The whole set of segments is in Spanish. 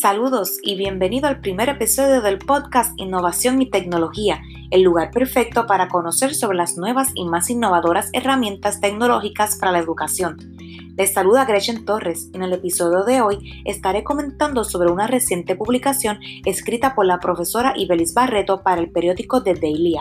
Saludos y bienvenido al primer episodio del podcast Innovación y Tecnología, el lugar perfecto para conocer sobre las nuevas y más innovadoras herramientas tecnológicas para la educación. Les saluda Gretchen Torres. En el episodio de hoy estaré comentando sobre una reciente publicación escrita por la profesora Ibelis Barreto para el periódico The Daily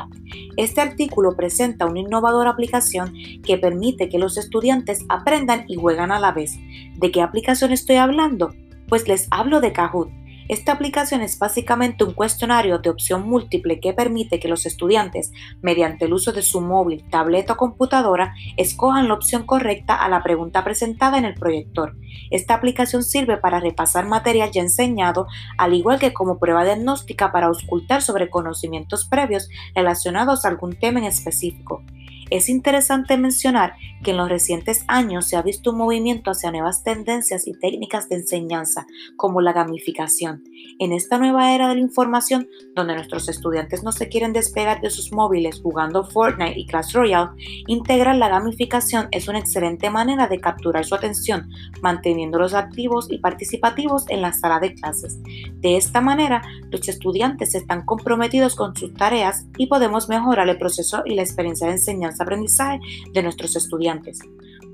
Este artículo presenta una innovadora aplicación que permite que los estudiantes aprendan y juegan a la vez. ¿De qué aplicación estoy hablando? Pues les hablo de Kahoot. Esta aplicación es básicamente un cuestionario de opción múltiple que permite que los estudiantes, mediante el uso de su móvil, tableta o computadora, escojan la opción correcta a la pregunta presentada en el proyector. Esta aplicación sirve para repasar material ya enseñado, al igual que como prueba diagnóstica para auscultar sobre conocimientos previos relacionados a algún tema en específico. Es interesante mencionar que en los recientes años se ha visto un movimiento hacia nuevas tendencias y técnicas de enseñanza, como la gamificación. En esta nueva era de la información, donde nuestros estudiantes no se quieren despegar de sus móviles jugando Fortnite y Clash Royale, integrar la gamificación es una excelente manera de capturar su atención, manteniéndolos activos y participativos en la sala de clases. De esta manera, los estudiantes están comprometidos con sus tareas y podemos mejorar el proceso y la experiencia de enseñanza aprendizaje de nuestros estudiantes.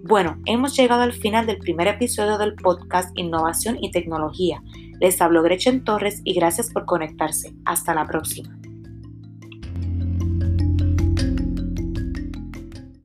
Bueno, hemos llegado al final del primer episodio del podcast Innovación y Tecnología. Les hablo Gretchen Torres y gracias por conectarse. Hasta la próxima.